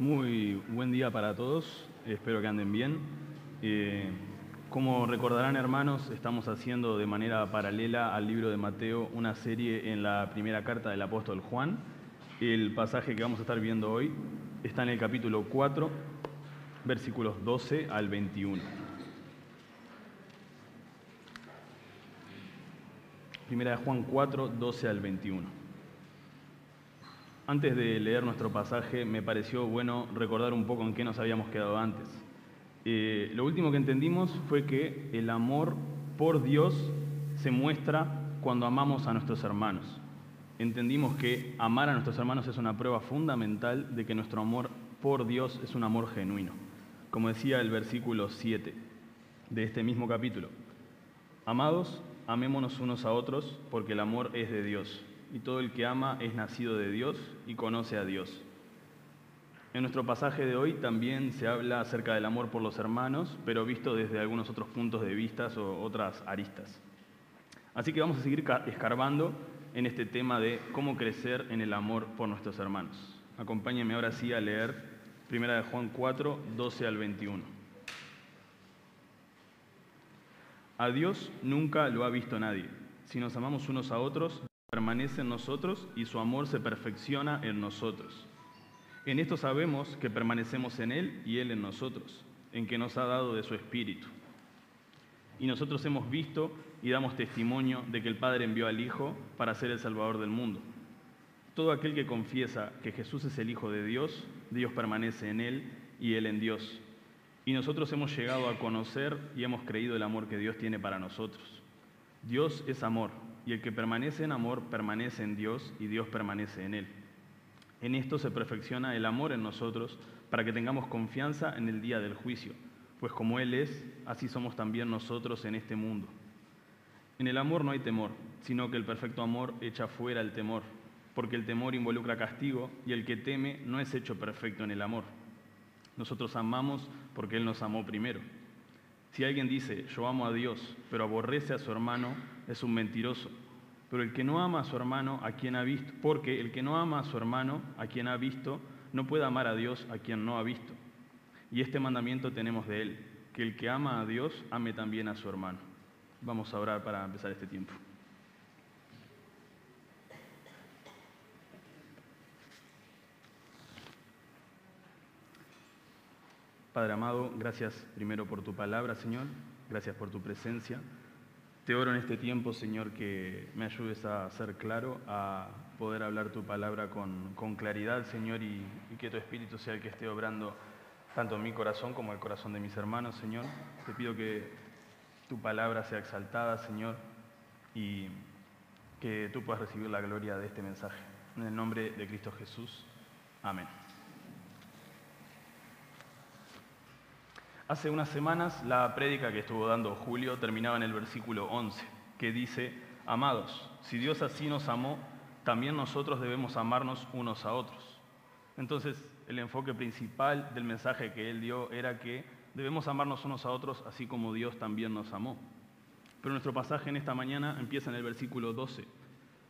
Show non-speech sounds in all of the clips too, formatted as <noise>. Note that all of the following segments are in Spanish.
Muy buen día para todos, espero que anden bien. Eh, como recordarán hermanos, estamos haciendo de manera paralela al libro de Mateo una serie en la primera carta del apóstol Juan. El pasaje que vamos a estar viendo hoy está en el capítulo 4, versículos 12 al 21. Primera de Juan 4, 12 al 21. Antes de leer nuestro pasaje, me pareció bueno recordar un poco en qué nos habíamos quedado antes. Eh, lo último que entendimos fue que el amor por Dios se muestra cuando amamos a nuestros hermanos. Entendimos que amar a nuestros hermanos es una prueba fundamental de que nuestro amor por Dios es un amor genuino. Como decía el versículo 7 de este mismo capítulo. Amados, amémonos unos a otros porque el amor es de Dios y todo el que ama es nacido de Dios y conoce a Dios. En nuestro pasaje de hoy también se habla acerca del amor por los hermanos, pero visto desde algunos otros puntos de vista o otras aristas. Así que vamos a seguir escarbando en este tema de cómo crecer en el amor por nuestros hermanos. Acompáñenme ahora sí a leer 1 de Juan 4, 12 al 21. A Dios nunca lo ha visto nadie. Si nos amamos unos a otros, permanece en nosotros y su amor se perfecciona en nosotros. En esto sabemos que permanecemos en Él y Él en nosotros, en que nos ha dado de su Espíritu. Y nosotros hemos visto y damos testimonio de que el Padre envió al Hijo para ser el Salvador del mundo. Todo aquel que confiesa que Jesús es el Hijo de Dios, Dios permanece en Él y Él en Dios. Y nosotros hemos llegado a conocer y hemos creído el amor que Dios tiene para nosotros. Dios es amor y el que permanece en amor permanece en Dios y Dios permanece en él. En esto se perfecciona el amor en nosotros para que tengamos confianza en el día del juicio, pues como Él es, así somos también nosotros en este mundo. En el amor no hay temor, sino que el perfecto amor echa fuera el temor, porque el temor involucra castigo y el que teme no es hecho perfecto en el amor. Nosotros amamos porque Él nos amó primero. Si alguien dice, yo amo a Dios, pero aborrece a su hermano, es un mentiroso. Pero el que no ama a su hermano, a quien ha visto, porque el que no ama a su hermano, a quien ha visto, no puede amar a Dios, a quien no ha visto. Y este mandamiento tenemos de él, que el que ama a Dios, ame también a su hermano. Vamos a orar para empezar este tiempo. Padre amado, gracias primero por tu palabra, Señor. Gracias por tu presencia. Te oro en este tiempo, Señor, que me ayudes a ser claro, a poder hablar tu palabra con, claridad, Señor, y, que tu Espíritu sea el que esté obrando tanto en mi corazón como el corazón de mis hermanos, Señor. Te pido que tu palabra sea exaltada, Señor, y que tú puedas recibir la gloria de este mensaje. En el nombre de Cristo Jesús. Amén. Hace unas semanas la prédica que estuvo dando Julio terminaba en el versículo 11, que dice, Amados, si Dios así nos amó, también nosotros debemos amarnos unos a otros. Entonces, el enfoque principal del mensaje que él dio era que debemos amarnos unos a otros así como Dios también nos amó. Pero nuestro pasaje en esta mañana empieza en el versículo 12.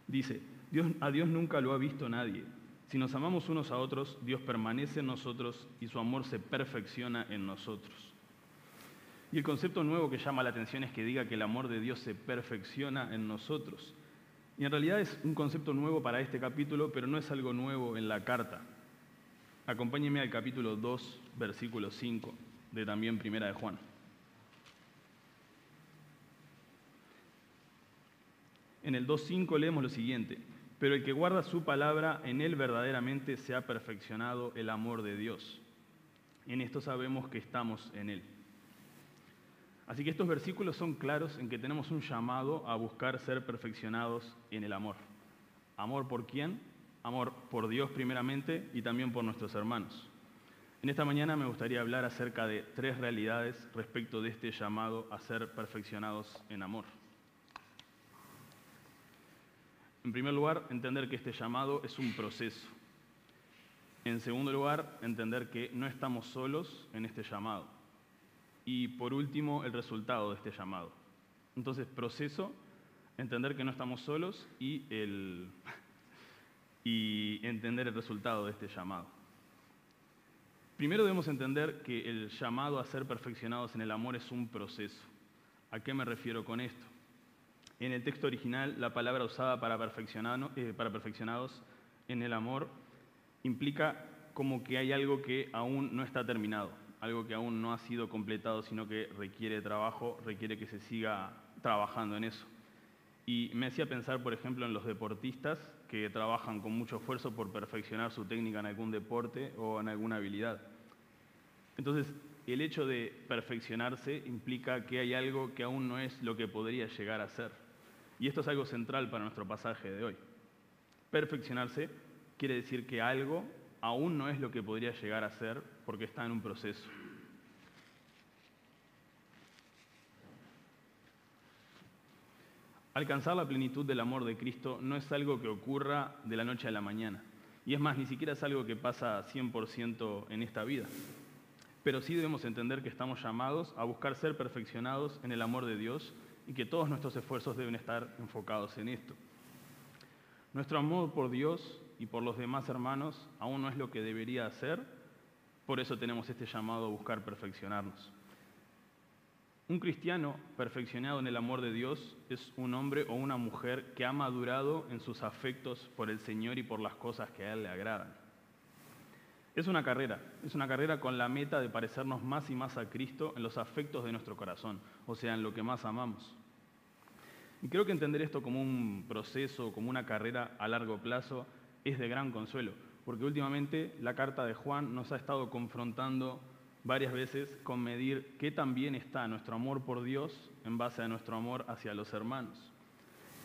Dice, Dios, a Dios nunca lo ha visto nadie. Si nos amamos unos a otros, Dios permanece en nosotros y su amor se perfecciona en nosotros. Y el concepto nuevo que llama la atención es que diga que el amor de Dios se perfecciona en nosotros. Y en realidad es un concepto nuevo para este capítulo, pero no es algo nuevo en la carta. Acompáñenme al capítulo 2, versículo 5 de también Primera de Juan. En el 2.5 leemos lo siguiente pero el que guarda su palabra, en él verdaderamente se ha perfeccionado el amor de Dios. En esto sabemos que estamos en él. Así que estos versículos son claros en que tenemos un llamado a buscar ser perfeccionados en el amor. ¿Amor por quién? Amor por Dios primeramente y también por nuestros hermanos. En esta mañana me gustaría hablar acerca de tres realidades respecto de este llamado a ser perfeccionados en amor. En primer lugar, entender que este llamado es un proceso. En segundo lugar, entender que no estamos solos en este llamado. Y por último, el resultado de este llamado. Entonces, proceso, entender que no estamos solos y, <laughs> y entender el resultado de este llamado. Primero debemos entender que el llamado a ser perfeccionados en el amor es un proceso. ¿A qué me refiero con esto? En el texto original, la palabra usada para, eh, para perfeccionados en el amor implica como que hay algo que aún no está terminado, algo que aún no ha sido completado, sino que requiere trabajo, requiere que se siga trabajando en eso. Y me hacía pensar, por ejemplo, en los deportistas que trabajan con mucho esfuerzo por perfeccionar su técnica en algún deporte o en alguna habilidad. Entonces, el hecho de perfeccionarse implica que hay algo que aún no es lo que podría llegar a ser. Y esto es algo central para nuestro pasaje de hoy. Perfeccionarse quiere decir que algo aún no es lo que podría llegar a ser porque está en un proceso. Alcanzar la plenitud del amor de Cristo no es algo que ocurra de la noche a la mañana. Y es más, ni siquiera es algo que pasa 100% en esta vida. Pero sí debemos entender que estamos llamados a buscar ser perfeccionados en el amor de Dios y que todos nuestros esfuerzos deben estar enfocados en esto. Nuestro amor por Dios y por los demás hermanos aún no es lo que debería ser, por eso tenemos este llamado a buscar perfeccionarnos. Un cristiano perfeccionado en el amor de Dios es un hombre o una mujer que ha madurado en sus afectos por el Señor y por las cosas que a Él le agradan. Es una carrera, es una carrera con la meta de parecernos más y más a Cristo en los afectos de nuestro corazón, o sea, en lo que más amamos. Y creo que entender esto como un proceso, como una carrera a largo plazo, es de gran consuelo, porque últimamente la carta de Juan nos ha estado confrontando varias veces con medir qué tan bien está nuestro amor por Dios en base a nuestro amor hacia los hermanos.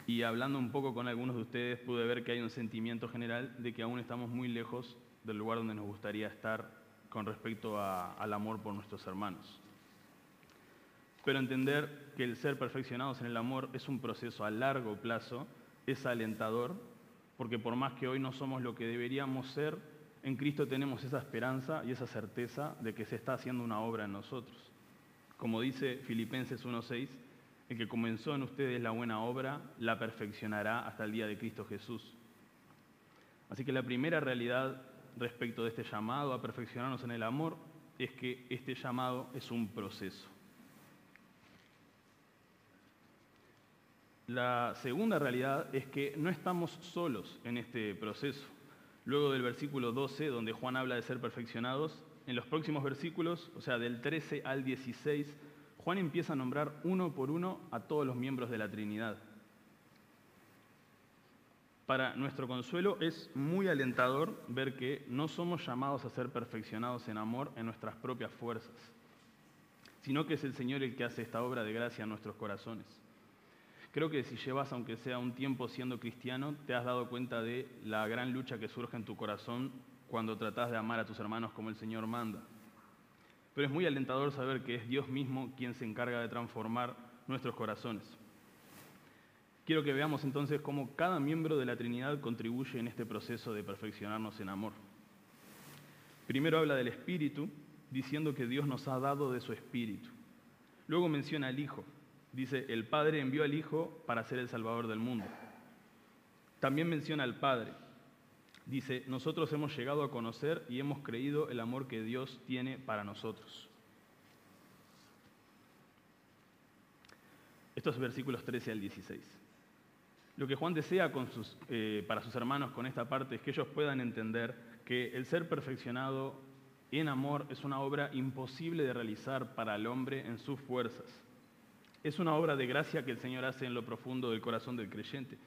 Y hablando un poco con algunos de ustedes, pude ver que hay un sentimiento general de que aún estamos muy lejos del lugar donde nos gustaría estar con respecto al amor por nuestros hermanos. Pero entender que el ser perfeccionados en el amor es un proceso a largo plazo es alentador, porque por más que hoy no somos lo que deberíamos ser, en Cristo tenemos esa esperanza y esa certeza de que se está haciendo una obra en nosotros. Como dice Filipenses 1.6, el que comenzó en ustedes la buena obra, la perfeccionará hasta el día de Cristo Jesús. Así que la primera realidad respecto de este llamado a perfeccionarnos en el amor es que este llamado es un proceso. La segunda realidad es que no estamos solos en este proceso. Luego del versículo 12, donde Juan habla de ser perfeccionados, en los próximos versículos, o sea, del 13 al 16, Juan empieza a nombrar uno por uno a todos los miembros de la Trinidad. Para nuestro consuelo es muy alentador ver que no somos llamados a ser perfeccionados en amor en nuestras propias fuerzas, sino que es el Señor el que hace esta obra de gracia en nuestros corazones. Creo que si llevas, aunque sea un tiempo siendo cristiano, te has dado cuenta de la gran lucha que surge en tu corazón cuando tratas de amar a tus hermanos como el Señor manda. Pero es muy alentador saber que es Dios mismo quien se encarga de transformar nuestros corazones. Quiero que veamos entonces cómo cada miembro de la Trinidad contribuye en este proceso de perfeccionarnos en amor. Primero habla del Espíritu, diciendo que Dios nos ha dado de su Espíritu. Luego menciona al Hijo, Dice, el Padre envió al Hijo para ser el Salvador del mundo. También menciona al Padre. Dice, nosotros hemos llegado a conocer y hemos creído el amor que Dios tiene para nosotros. Estos versículos 13 al 16. Lo que Juan desea eh, para sus hermanos con esta parte es que ellos puedan entender que el ser perfeccionado en amor es una obra imposible de realizar para el hombre en sus fuerzas es una obra de gracia que el Señor hace en lo profundo del corazón del creyente.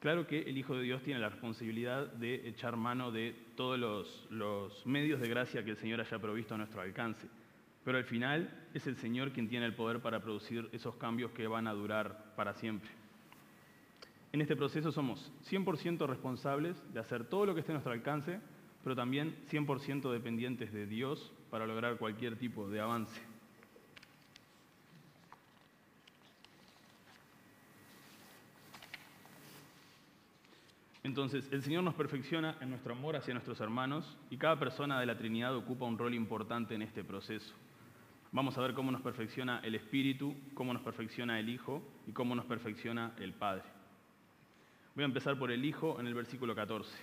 Claro que el Hijo de Dios tiene la responsabilidad de echar mano de todos los, medios de gracia que el Señor haya provisto a nuestro alcance, pero al final es el Señor quien tiene el poder para producir esos cambios que van a durar para siempre. En este proceso somos 100% responsables de hacer todo lo que esté a nuestro alcance, pero también 100% dependientes de Dios para lograr cualquier tipo de avance. Entonces, el Señor nos perfecciona en nuestro amor hacia nuestros hermanos y cada persona de la Trinidad ocupa un rol importante en este proceso. Vamos a ver cómo nos perfecciona el Espíritu, cómo nos perfecciona el Hijo y cómo nos perfecciona el Padre. Voy a empezar por el Hijo en el versículo 14.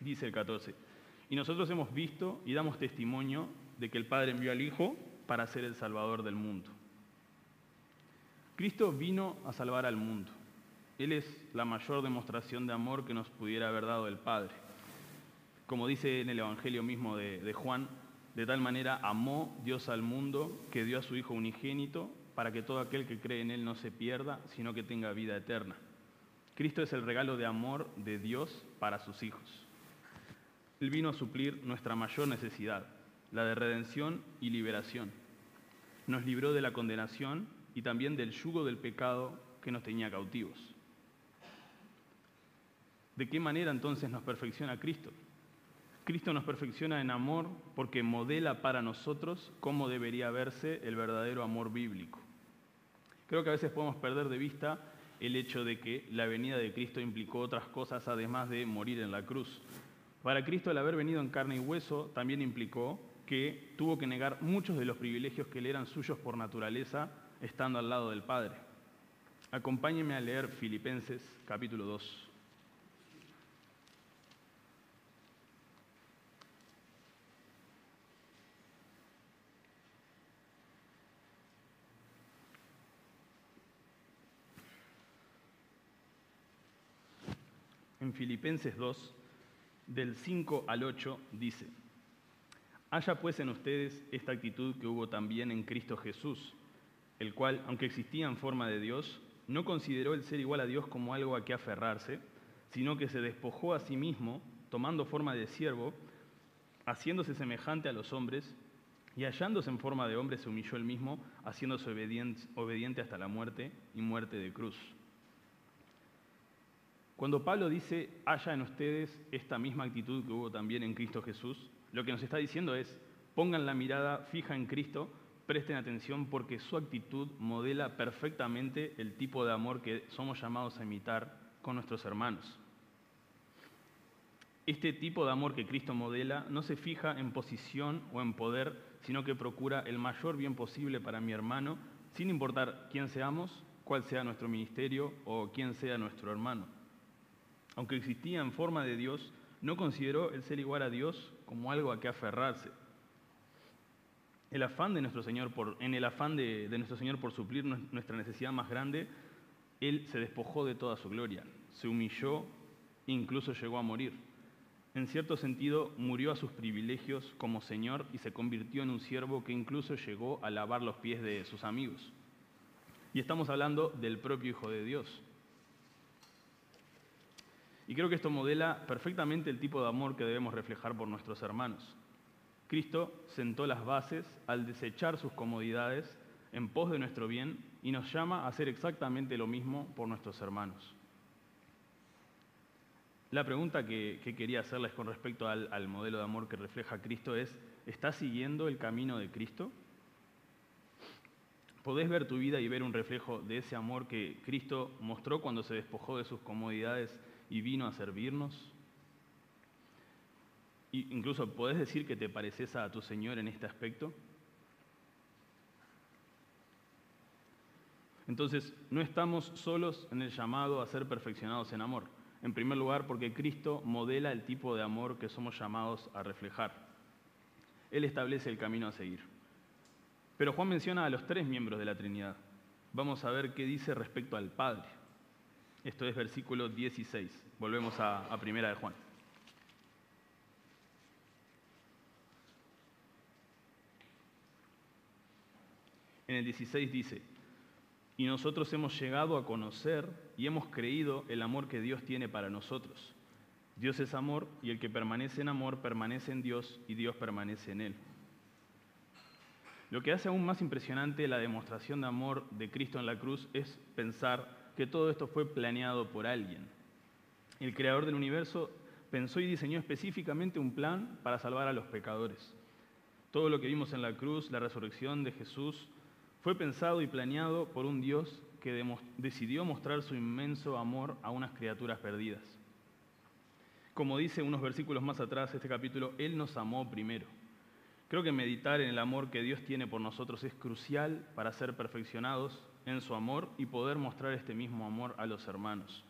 Dice el 14, Y nosotros hemos visto y damos testimonio de que el Padre envió al Hijo para ser el Salvador del mundo. Cristo vino a salvar al mundo. Él es la mayor demostración de amor que nos pudiera haber dado el Padre. Como dice en el Evangelio mismo de, Juan, de tal manera amó Dios al mundo que dio a su Hijo unigénito para que todo aquel que cree en Él no se pierda, sino que tenga vida eterna. Cristo es el regalo de amor de Dios para sus hijos. Él vino a suplir nuestra mayor necesidad, la de redención y liberación. Nos libró de la condenación y también del yugo del pecado que nos tenía cautivos. ¿De qué manera entonces nos perfecciona Cristo? Cristo nos perfecciona en amor porque modela para nosotros cómo debería verse el verdadero amor bíblico. Creo que a veces podemos perder de vista el hecho de que la venida de Cristo implicó otras cosas además de morir en la cruz. Para Cristo el haber venido en carne y hueso también implicó que tuvo que negar muchos de los privilegios que le eran suyos por naturaleza estando al lado del Padre. Acompáñenme a leer Filipenses capítulo 2. En Filipenses 2, del 5 al 8, dice, Haya pues en ustedes esta actitud que hubo también en Cristo Jesús, el cual, aunque existía en forma de Dios, no consideró el ser igual a Dios como algo a que aferrarse, sino que se despojó a sí mismo, tomando forma de siervo, haciéndose semejante a los hombres, y hallándose en forma de hombre se humilló él mismo, haciéndose obediente, obediente hasta la muerte y muerte de cruz. Cuando Pablo dice, haya en ustedes esta misma actitud que hubo también en Cristo Jesús, lo que nos está diciendo es, pongan la mirada fija en Cristo, presten atención porque su actitud modela perfectamente el tipo de amor que somos llamados a imitar con nuestros hermanos. Este tipo de amor que Cristo modela no se fija en posición o en poder, sino que procura el mayor bien posible para mi hermano, sin importar quién seamos, cuál sea nuestro ministerio o quién sea nuestro hermano aunque existía en forma de Dios, no consideró el ser igual a Dios como algo a que aferrarse. El afán de nuestro Señor por, en el afán de, de nuestro Señor por suplir nuestra necesidad más grande, Él se despojó de toda su gloria, se humilló e incluso llegó a morir. En cierto sentido, murió a sus privilegios como Señor y se convirtió en un siervo que incluso llegó a lavar los pies de sus amigos. Y estamos hablando del propio Hijo de Dios. Y creo que esto modela perfectamente el tipo de amor que debemos reflejar por nuestros hermanos. Cristo sentó las bases al desechar sus comodidades en pos de nuestro bien y nos llama a hacer exactamente lo mismo por nuestros hermanos. La pregunta que, quería hacerles con respecto al, al modelo de amor que refleja Cristo es, ¿estás siguiendo el camino de Cristo? ¿Podés ver tu vida y ver un reflejo de ese amor que Cristo mostró cuando se despojó de sus comodidades y vino a servirnos? incluso, ¿podés decir que te pareces a tu Señor en este aspecto? Entonces, no estamos solos en el llamado a ser perfeccionados en amor. En primer lugar, porque Cristo modela el tipo de amor que somos llamados a reflejar. Él establece el camino a seguir. Pero Juan menciona a los tres miembros de la Trinidad. Vamos a ver qué dice respecto al Padre. Esto es versículo 16. Volvemos a, primera de Juan. En el 16 dice, y nosotros hemos llegado a conocer y hemos creído el amor que Dios tiene para nosotros. Dios es amor y el que permanece en amor permanece en Dios y Dios permanece en él. Lo que hace aún más impresionante la demostración de amor de Cristo en la cruz es pensar que todo esto fue planeado por alguien. El creador del universo pensó y diseñó específicamente un plan para salvar a los pecadores. Todo lo que vimos en la cruz, la resurrección de Jesús, fue pensado y planeado por un Dios que decidió mostrar su inmenso amor a unas criaturas perdidas. Como dice unos versículos más atrás este capítulo, Él nos amó primero. Creo que meditar en el amor que Dios tiene por nosotros es crucial para ser perfeccionados en su amor y poder mostrar este mismo amor a los hermanos.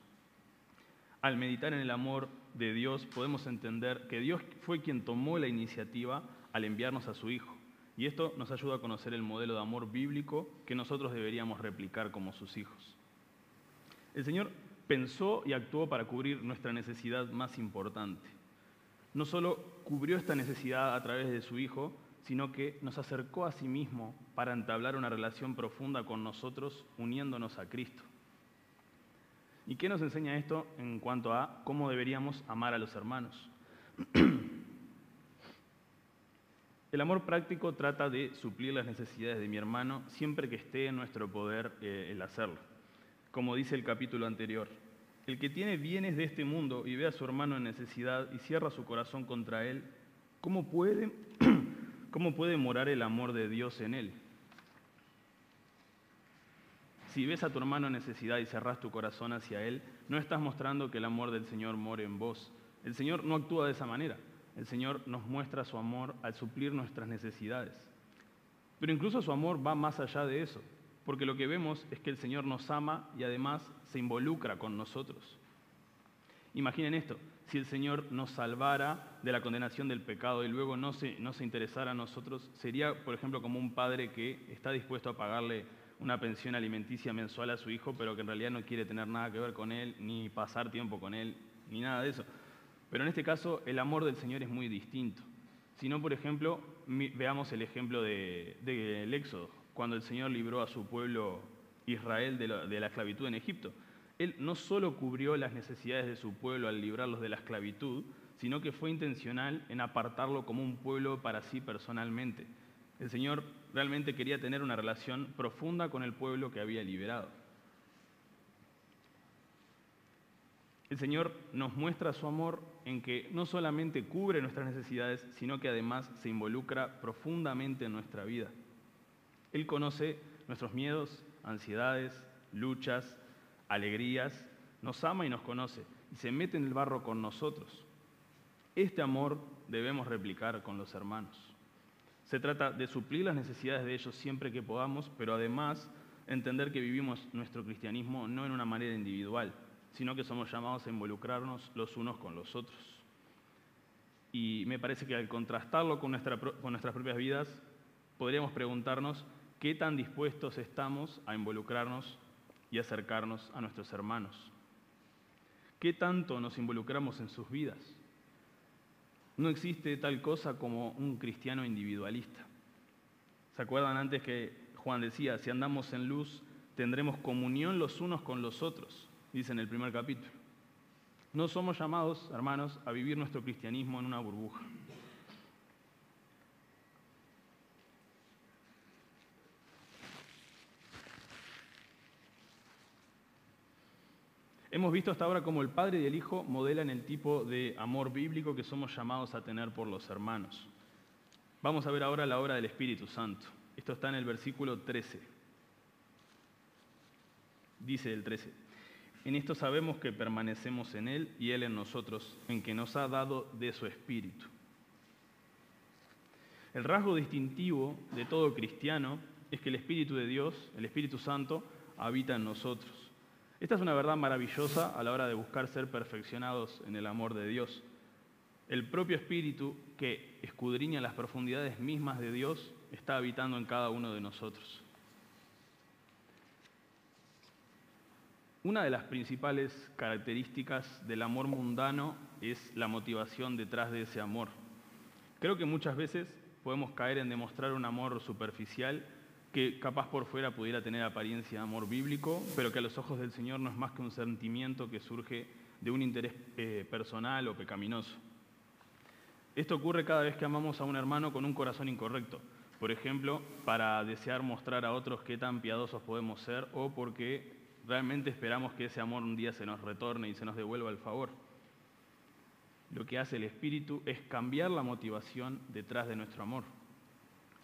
Al meditar en el amor de Dios podemos entender que Dios fue quien tomó la iniciativa al enviarnos a su Hijo. Y esto nos ayuda a conocer el modelo de amor bíblico que nosotros deberíamos replicar como sus hijos. El Señor pensó y actuó para cubrir nuestra necesidad más importante. No solo cubrió esta necesidad a través de su Hijo, sino que nos acercó a sí mismo para entablar una relación profunda con nosotros, uniéndonos a Cristo. ¿Y qué nos enseña esto en cuanto a cómo deberíamos amar a los hermanos? <clears throat> El amor práctico trata de suplir las necesidades de mi hermano siempre que esté en nuestro poder eh, el hacerlo. Como dice el capítulo anterior, el que tiene bienes de este mundo y ve a su hermano en necesidad y cierra su corazón contra él, ¿cómo puede, <clears throat> cómo puede morar el amor de Dios en él? Si ves a tu hermano en necesidad y cerras tu corazón hacia él, no estás mostrando que el amor del Señor more en vos. El Señor no actúa de esa manera. El Señor nos muestra su amor al suplir nuestras necesidades. Pero incluso su amor va más allá de eso, porque lo que vemos es que el Señor nos ama y además se involucra con nosotros. Imaginen esto, si el Señor nos salvara de la condenación del pecado y luego no se, no se interesara a nosotros, sería, por ejemplo, como un padre que está dispuesto a pagarle una pensión alimenticia mensual a su hijo, pero que en realidad no quiere tener nada que ver con él, ni pasar tiempo con él, ni nada de eso. Pero en este caso el amor del Señor es muy distinto. Si no, por ejemplo, veamos el ejemplo del Éxodo, cuando el Señor libró a su pueblo Israel de de la esclavitud en Egipto. Él no solo cubrió las necesidades de su pueblo al librarlos de la esclavitud, sino que fue intencional en apartarlo como un pueblo para sí personalmente. El Señor realmente quería tener una relación profunda con el pueblo que había liberado. El Señor nos muestra su amor en que no solamente cubre nuestras necesidades, sino que además se involucra profundamente en nuestra vida. Él conoce nuestros miedos, ansiedades, luchas, alegrías, nos ama y nos conoce y se mete en el barro con nosotros. Este amor debemos replicar con los hermanos. Se trata de suplir las necesidades de ellos siempre que podamos, pero además entender que vivimos nuestro cristianismo no en una manera individual, sino que somos llamados a involucrarnos los unos con los otros. Y me parece que al contrastarlo con, con nuestras propias vidas, podríamos preguntarnos qué tan dispuestos estamos a involucrarnos y acercarnos a nuestros hermanos. ¿Qué tanto nos involucramos en sus vidas? No existe tal cosa como un cristiano individualista. ¿Se acuerdan antes que Juan decía, si andamos en luz, tendremos comunión los unos con los otros? dice en el primer capítulo. No somos llamados, hermanos, a vivir nuestro cristianismo en una burbuja. Hemos visto hasta ahora cómo el Padre y el Hijo modelan el tipo de amor bíblico que somos llamados a tener por los hermanos. Vamos a ver ahora la obra del Espíritu Santo. Esto está en el versículo 13. Dice el 13. En esto sabemos que permanecemos en Él y Él en nosotros, en que nos ha dado de su Espíritu. El rasgo distintivo de todo cristiano es que el Espíritu de Dios, el Espíritu Santo, habita en nosotros. Esta es una verdad maravillosa a la hora de buscar ser perfeccionados en el amor de Dios. El propio Espíritu que escudriña las profundidades mismas de Dios está habitando en cada uno de nosotros. Una de las principales características del amor mundano es la motivación detrás de ese amor. Creo que muchas veces podemos caer en demostrar un amor superficial que capaz por fuera pudiera tener apariencia de amor bíblico, pero que a los ojos del Señor no es más que un sentimiento que surge de un interés eh, personal o pecaminoso. Esto ocurre cada vez que amamos a un hermano con un corazón incorrecto. Por ejemplo, para desear mostrar a otros qué tan piadosos podemos ser o porque realmente esperamos que ese amor un día se nos retorne y se nos devuelva el favor. Lo que hace el Espíritu es cambiar la motivación detrás de nuestro amor.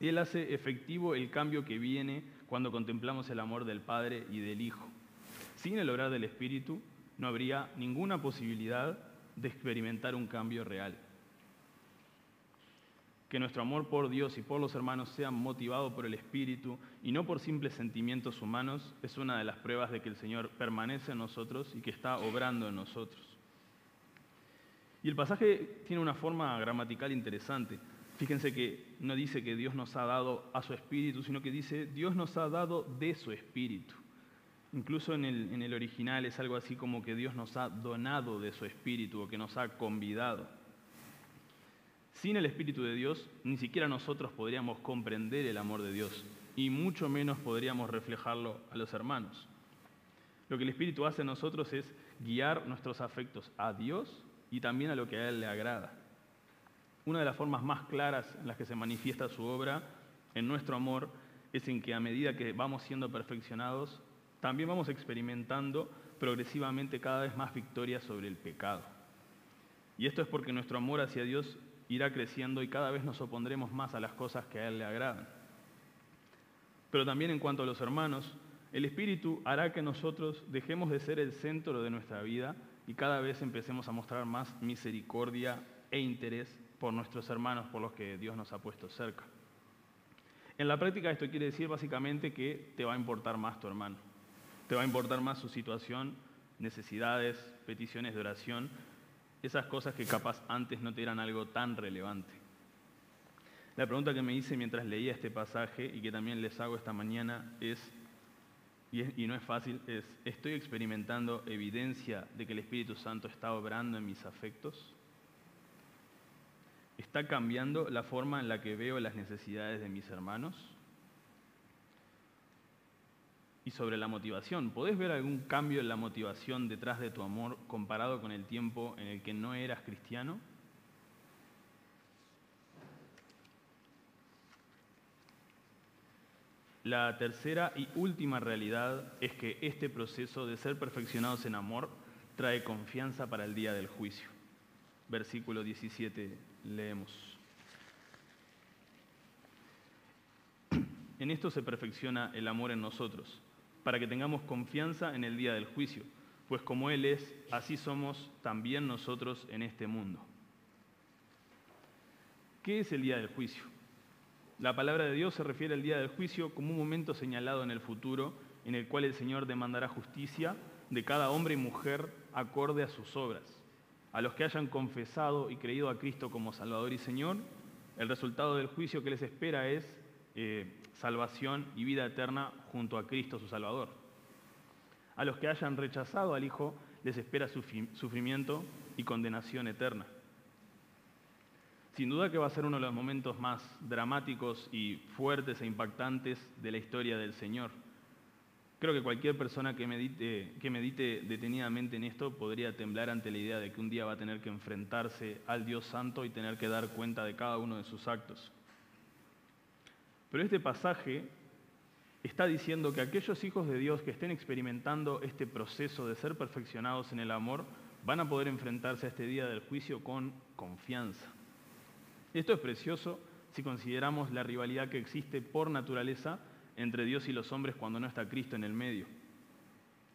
Él hace efectivo el cambio que viene cuando contemplamos el amor del Padre y del Hijo. Sin el obrar del Espíritu no habría ninguna posibilidad de experimentar un cambio real que nuestro amor por Dios y por los hermanos sea motivado por el Espíritu y no por simples sentimientos humanos es una de las pruebas de que el Señor permanece en nosotros y que está obrando en nosotros. Y el pasaje tiene una forma gramatical interesante. Fíjense que no dice que Dios nos ha dado a su espíritu, sino que dice Dios nos ha dado de su espíritu. Incluso en el, en el original es algo así como que Dios nos ha donado de su espíritu o que nos ha convidado. Sin el Espíritu de Dios, ni siquiera nosotros podríamos comprender el amor de Dios y mucho menos podríamos reflejarlo a los hermanos. Lo que el Espíritu hace en nosotros es guiar nuestros afectos a Dios y también a lo que a Él le agrada. Una de las formas más claras en las que se manifiesta su obra en nuestro amor es en que a medida que vamos siendo perfeccionados, también vamos experimentando progresivamente cada vez más victorias sobre el pecado. Y esto es porque nuestro amor hacia Dios irá creciendo y cada vez nos opondremos más a las cosas que a Él le agradan. Pero también en cuanto a los hermanos, el Espíritu hará que nosotros dejemos de ser el centro de nuestra vida y cada vez empecemos a mostrar más misericordia e interés por nuestros hermanos, por los que Dios nos ha puesto cerca. En la práctica esto quiere decir básicamente que te va a importar más tu hermano, te va a importar más su situación, necesidades, peticiones de oración, esas cosas que capaz antes no te eran algo tan relevante. La pregunta que me hice mientras leía este pasaje y que también les hago esta mañana es, y, no es fácil, es, ¿estoy experimentando evidencia de que el Espíritu Santo está obrando en mis afectos? ¿Está cambiando la forma en la que veo las necesidades de mis hermanos? Y sobre la motivación, ¿podés ver algún cambio en la motivación detrás de tu amor comparado con el tiempo en el que no eras cristiano? La tercera y última realidad es que este proceso de ser perfeccionados en amor trae confianza para el día del juicio. Versículo 17 leemos. En esto se perfecciona el amor en nosotros, para que tengamos confianza en el día del juicio, pues como Él es, así somos también nosotros en este mundo. ¿Qué es el día del juicio? La palabra de Dios se refiere al día del juicio como un momento señalado en el futuro en el cual el Señor demandará justicia de cada hombre y mujer acorde a sus obras. A los que hayan confesado y creído a Cristo como Salvador y Señor, el resultado del juicio que les espera es eh, salvación y vida eterna junto a Cristo su Salvador. A los que hayan rechazado al Hijo les espera sufrimiento y condenación eterna. Sin duda que va a ser uno de los momentos más dramáticos y fuertes e impactantes de la historia del Señor. Creo que cualquier persona que medite, detenidamente en esto podría temblar ante la idea de que un día va a tener que enfrentarse al Dios Santo y tener que dar cuenta de cada uno de sus actos. Pero este pasaje está diciendo que aquellos hijos de Dios que estén experimentando este proceso de ser perfeccionados en el amor van a poder enfrentarse a este día del juicio con confianza. Esto es precioso si consideramos la rivalidad que existe por naturaleza entre Dios y los hombres cuando no está Cristo en el medio.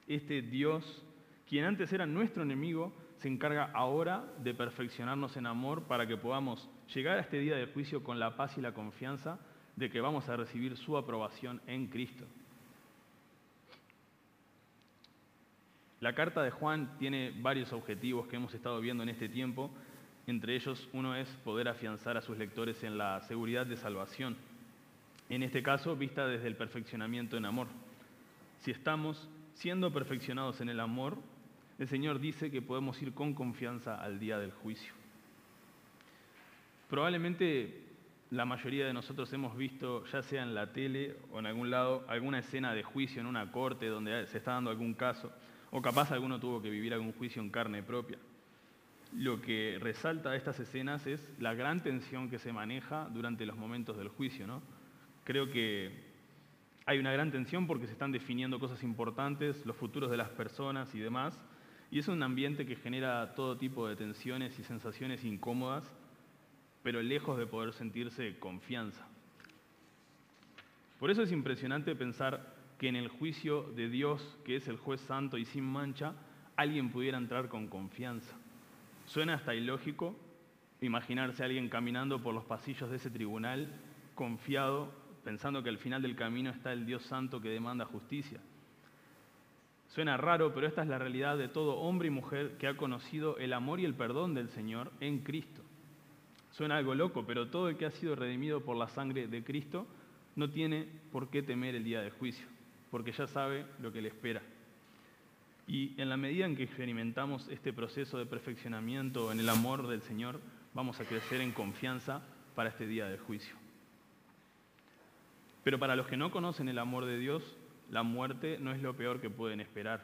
Este Dios, quien antes era nuestro enemigo, se encarga ahora de perfeccionarnos en amor para que podamos llegar a este día del juicio con la paz y la confianza de que vamos a recibir su aprobación en Cristo. La carta de Juan tiene varios objetivos que hemos estado viendo en este tiempo entre ellos, uno es poder afianzar a sus lectores en la seguridad de salvación, en este caso vista desde el perfeccionamiento en amor. Si estamos siendo perfeccionados en el amor, el Señor dice que podemos ir con confianza al día del juicio. Probablemente la mayoría de nosotros hemos visto, ya sea en la tele o en algún lado, alguna escena de juicio en una corte donde se está dando algún caso, o capaz alguno tuvo que vivir algún juicio en carne propia lo que resalta estas escenas es la gran tensión que se maneja durante los momentos del juicio. ¿no? Creo que hay una gran tensión porque se están definiendo cosas importantes, los futuros de las personas y demás, y es un ambiente que genera todo tipo de tensiones y sensaciones incómodas, pero lejos de poder sentirse confianza. Por eso es impresionante pensar que en el juicio de Dios, que es el juez santo y sin mancha, alguien pudiera entrar con confianza. Suena hasta ilógico imaginarse a alguien caminando por los pasillos de ese tribunal confiado, pensando que al final del camino está el Dios santo que demanda justicia. Suena raro, pero esta es la realidad de todo hombre y mujer que ha conocido el amor y el perdón del Señor en Cristo. Suena algo loco, pero todo el que ha sido redimido por la sangre de Cristo no tiene por qué temer el día del juicio, porque ya sabe lo que le espera. Y en la medida en que experimentamos este proceso de perfeccionamiento en el amor del Señor, vamos a crecer en confianza para este día del juicio. Pero para los que no conocen el amor de Dios, la muerte no es lo peor que pueden esperar.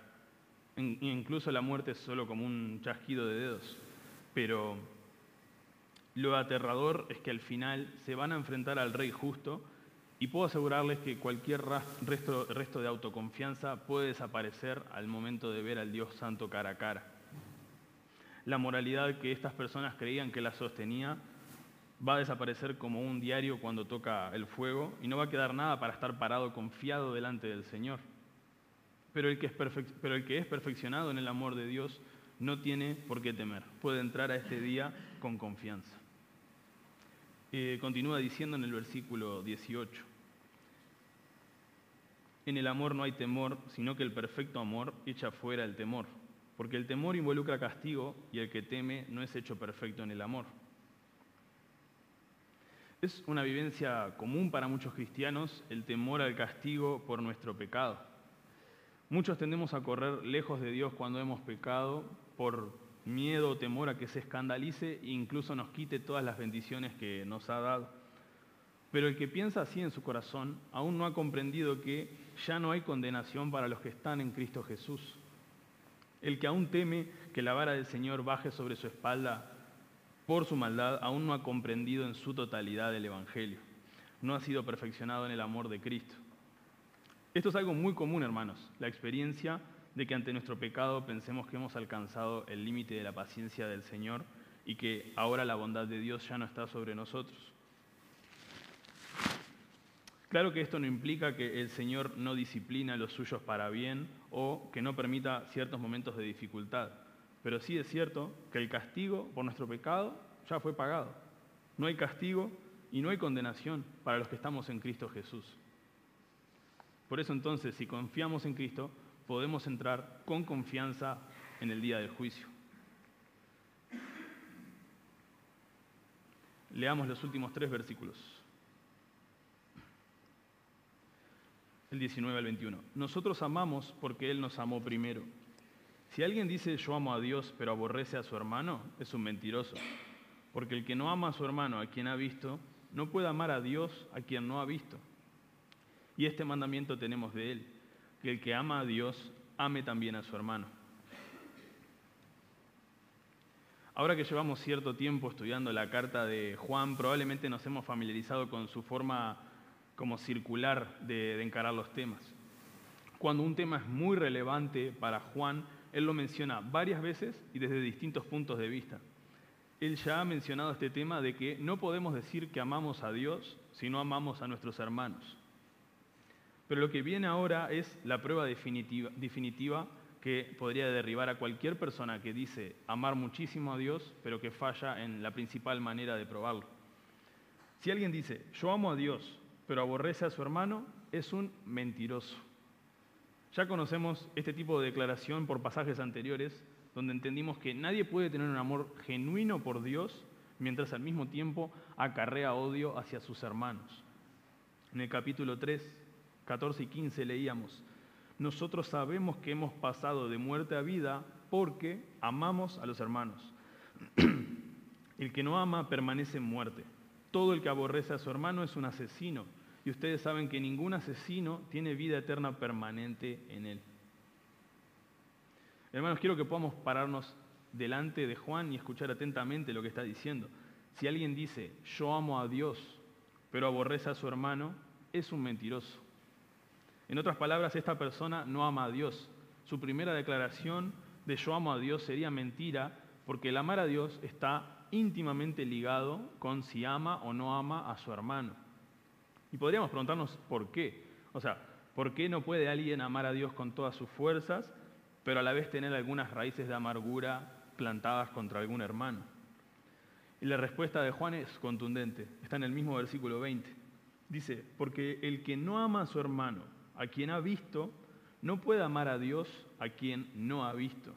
Incluso la muerte es solo como un chasquido de dedos. Pero lo aterrador es que al final se van a enfrentar al Rey justo y puedo asegurarles que cualquier resto, resto de autoconfianza puede desaparecer al momento de ver al Dios Santo cara a cara. La moralidad que estas personas creían que la sostenía va a desaparecer como un diario cuando toca el fuego y no va a quedar nada para estar parado confiado delante del Señor. Pero el que es, pero el que es perfeccionado en el amor de Dios no tiene por qué temer, puede entrar a este día con confianza. Eh, continúa diciendo en el versículo 18, en el amor no hay temor, sino que el perfecto amor echa fuera el temor, porque el temor involucra castigo y el que teme no es hecho perfecto en el amor. Es una vivencia común para muchos cristianos el temor al castigo por nuestro pecado. Muchos tendemos a correr lejos de Dios cuando hemos pecado por miedo o temor a que se escandalice e incluso nos quite todas las bendiciones que nos ha dado. Pero el que piensa así en su corazón aún no ha comprendido que ya no hay condenación para los que están en Cristo Jesús. El que aún teme que la vara del Señor baje sobre su espalda por su maldad, aún no ha comprendido en su totalidad el Evangelio. No ha sido perfeccionado en el amor de Cristo. Esto es algo muy común, hermanos, la experiencia de que ante nuestro pecado pensemos que hemos alcanzado el límite de la paciencia del Señor y que ahora la bondad de Dios ya no está sobre nosotros. Claro que esto no implica que el Señor no disciplina a los suyos para bien o que no permita ciertos momentos de dificultad. Pero sí es cierto que el castigo por nuestro pecado ya fue pagado. No hay castigo y no hay condenación para los que estamos en Cristo Jesús. Por eso entonces, si confiamos en Cristo, podemos entrar con confianza en el día del juicio. Leamos los últimos tres versículos. El 19 al 21. Nosotros amamos porque Él nos amó primero. Si alguien dice yo amo a Dios pero aborrece a su hermano, es un mentiroso. Porque el que no ama a su hermano a quien ha visto, no puede amar a Dios a quien no ha visto. Y este mandamiento tenemos de Él, que el que ama a Dios ame también a su hermano. Ahora que llevamos cierto tiempo estudiando la carta de Juan, probablemente nos hemos familiarizado con su forma como circular de, de encarar los temas. Cuando un tema es muy relevante para Juan, él lo menciona varias veces y desde distintos puntos de vista. Él ya ha mencionado este tema de que no podemos decir que amamos a Dios si no amamos a nuestros hermanos. Pero lo que viene ahora es la prueba definitiva, que podría derribar a cualquier persona que dice amar muchísimo a Dios, pero que falla en la principal manera de probarlo. Si alguien dice, yo amo a Dios, pero aborrece a su hermano, es un mentiroso. Ya conocemos este tipo de declaración por pasajes anteriores, donde entendimos que nadie puede tener un amor genuino por Dios mientras al mismo tiempo acarrea odio hacia sus hermanos. En el capítulo 3, 14 y 15 leíamos, nosotros sabemos que hemos pasado de muerte a vida porque amamos a los hermanos. <clears throat> el que no ama permanece en muerte. Todo el que aborrece a su hermano es un asesino y ustedes saben que ningún asesino tiene vida eterna permanente en él. Hermanos, quiero que podamos pararnos delante de Juan y escuchar atentamente lo que está diciendo. Si alguien dice, yo amo a Dios, pero aborrece a su hermano, es un mentiroso. En otras palabras, esta persona no ama a Dios. Su primera declaración de yo amo a Dios sería mentira, porque el amar a Dios está íntimamente ligado con si ama o no ama a su hermano. Y podríamos preguntarnos por qué. O sea, ¿por qué no puede alguien amar a Dios con todas sus fuerzas, pero a la vez tener algunas raíces de amargura plantadas contra algún hermano? Y la respuesta de Juan es contundente. Está en el mismo versículo 20. Dice, porque el que no ama a su hermano, a quien ha visto, no puede amar a Dios a quien no ha visto.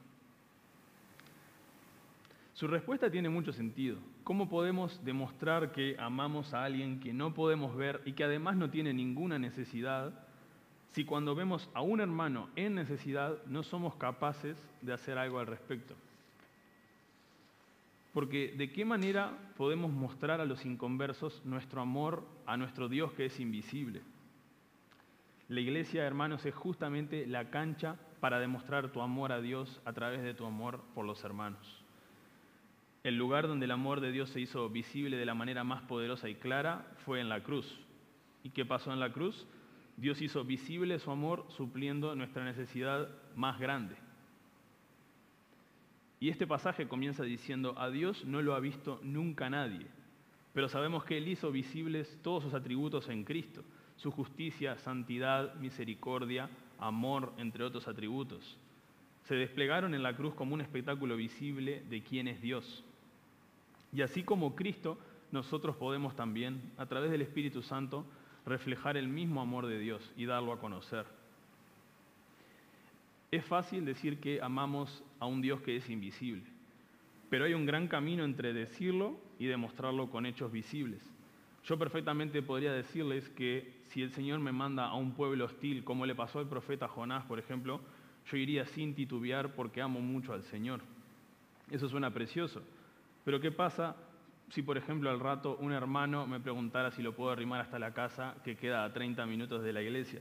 Su respuesta tiene mucho sentido. ¿Cómo podemos demostrar que amamos a alguien que no podemos ver y que además no tiene ninguna necesidad si cuando vemos a un hermano en necesidad no somos capaces de hacer algo al respecto? Porque ¿de qué manera podemos mostrar a los inconversos nuestro amor a nuestro Dios que es invisible? La iglesia, hermanos, es justamente la cancha para demostrar tu amor a Dios a través de tu amor por los hermanos. El lugar donde el amor de Dios se hizo visible de la manera más poderosa y clara fue en la cruz. ¿Y qué pasó en la cruz? Dios hizo visible su amor supliendo nuestra necesidad más grande. Y este pasaje comienza diciendo, a Dios no lo ha visto nunca nadie, pero sabemos que Él hizo visibles todos sus atributos en Cristo, su justicia, santidad, misericordia, amor, entre otros atributos. Se desplegaron en la cruz como un espectáculo visible de quién es Dios. Y así como Cristo, nosotros podemos también, a través del Espíritu Santo, reflejar el mismo amor de Dios y darlo a conocer. Es fácil decir que amamos a un Dios que es invisible, pero hay un gran camino entre decirlo y demostrarlo con hechos visibles. Yo perfectamente podría decirles que si el Señor me manda a un pueblo hostil, como le pasó al profeta Jonás, por ejemplo, yo iría sin titubear porque amo mucho al Señor. Eso suena precioso. Pero ¿qué pasa si, por ejemplo, al rato un hermano me preguntara si lo puedo arrimar hasta la casa que queda a 30 minutos de la iglesia?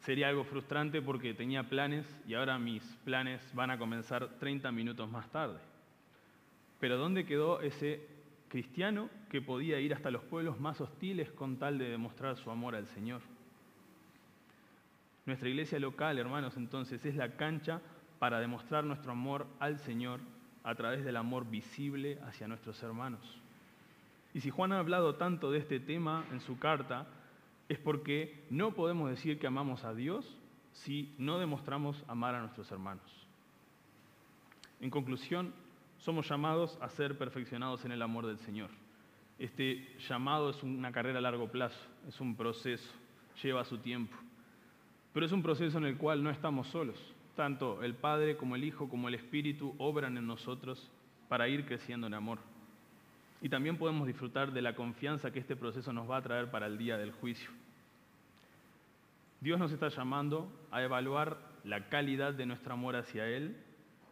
sería algo frustrante porque tenía planes y ahora mis planes van a comenzar 30 minutos más tarde. Pero ¿dónde quedó ese cristiano que podía ir hasta los pueblos más hostiles con tal de demostrar su amor al Señor? Nuestra iglesia local, hermanos, entonces es la cancha para demostrar nuestro amor al Señor a través del amor visible hacia nuestros hermanos. Y si Juan ha hablado tanto de este tema en su carta, es porque no podemos decir que amamos a Dios si no demostramos amar a nuestros hermanos. En conclusión, somos llamados a ser perfeccionados en el amor del Señor. Este llamado es una carrera a largo plazo, es un proceso, lleva su tiempo. Pero es un proceso en el cual no estamos solos. Tanto el Padre como el Hijo como el Espíritu obran en nosotros para ir creciendo en amor. Y también podemos disfrutar de la confianza que este proceso nos va a traer para el día del juicio. Dios nos está llamando a evaluar la calidad de nuestro amor hacia Él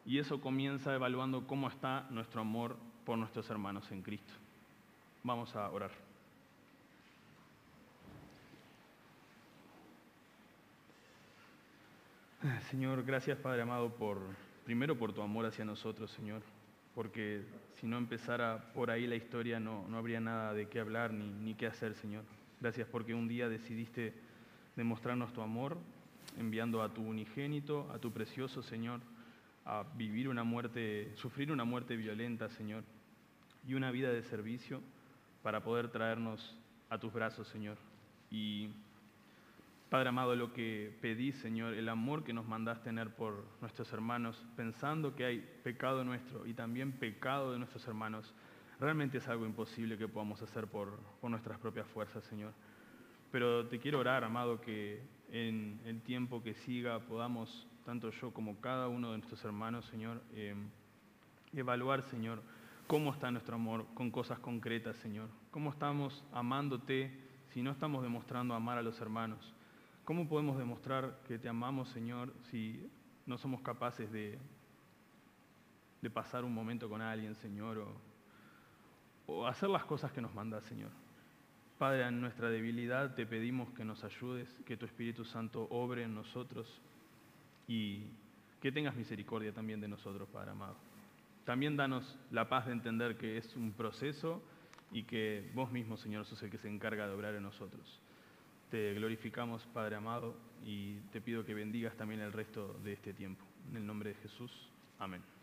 y eso comienza evaluando cómo está nuestro amor por nuestros hermanos en Cristo. Vamos a orar. Señor, gracias Padre amado por primero por tu amor hacia nosotros, Señor porque si no empezara por ahí la historia no, no habría nada de qué hablar ni, ni qué hacer, Señor. Gracias porque un día decidiste demostrarnos tu amor, enviando a tu unigénito, a tu precioso Señor, a vivir una muerte, sufrir una muerte violenta, Señor, y una vida de servicio para poder traernos a tus brazos, Señor. Y Padre amado, lo que pedí, Señor, el amor que nos mandás tener por nuestros hermanos, pensando que hay pecado nuestro y también pecado de nuestros hermanos, realmente es algo imposible que podamos hacer por, nuestras propias fuerzas, Señor. Pero te quiero orar, amado, que en el tiempo que siga podamos, tanto yo como cada uno de nuestros hermanos, Señor, eh, evaluar, Señor, cómo está nuestro amor con cosas concretas, Señor. Cómo estamos amándote si no estamos demostrando amar a los hermanos. ¿Cómo podemos demostrar que te amamos, Señor, si no somos capaces de, pasar un momento con alguien, Señor, o, o hacer las cosas que nos mandas, Señor? Padre, en nuestra debilidad te pedimos que nos ayudes, que tu Espíritu Santo obre en nosotros y que tengas misericordia también de nosotros, Padre amado. También danos la paz de entender que es un proceso y que vos mismo, Señor, sos el que se encarga de obrar en nosotros. Te glorificamos, Padre amado, y te pido que bendigas también el resto de este tiempo. En el nombre de Jesús. Amén.